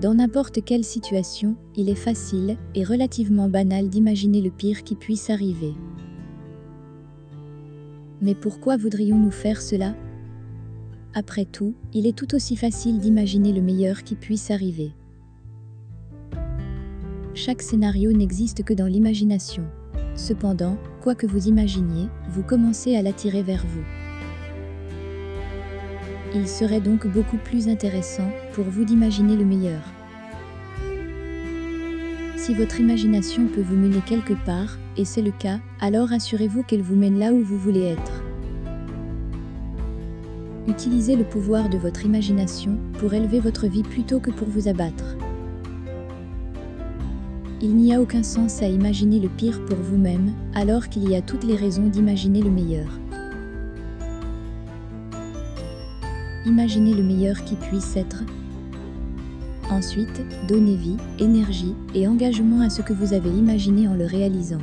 Dans n'importe quelle situation, il est facile et relativement banal d'imaginer le pire qui puisse arriver. Mais pourquoi voudrions-nous faire cela? Après tout, il est tout aussi facile d'imaginer le meilleur qui puisse arriver. Chaque scénario n'existe que dans l'imagination. Cependant, quoi que vous imaginiez, vous commencez à l'attirer vers vous. Il serait donc beaucoup plus intéressant pour vous d'imaginer le meilleur. Si votre imagination peut vous mener quelque part, et c'est le cas, alors assurez-vous qu'elle vous mène là où vous voulez être. Utilisez le pouvoir de votre imagination pour élever votre vie plutôt que pour vous abattre. Il n'y a aucun sens à imaginer le pire pour vous-même, alors qu'il y a toutes les raisons d'imaginer le meilleur. Imaginez le meilleur qui puisse être. Ensuite, donnez vie, énergie et engagement à ce que vous avez imaginé en le réalisant.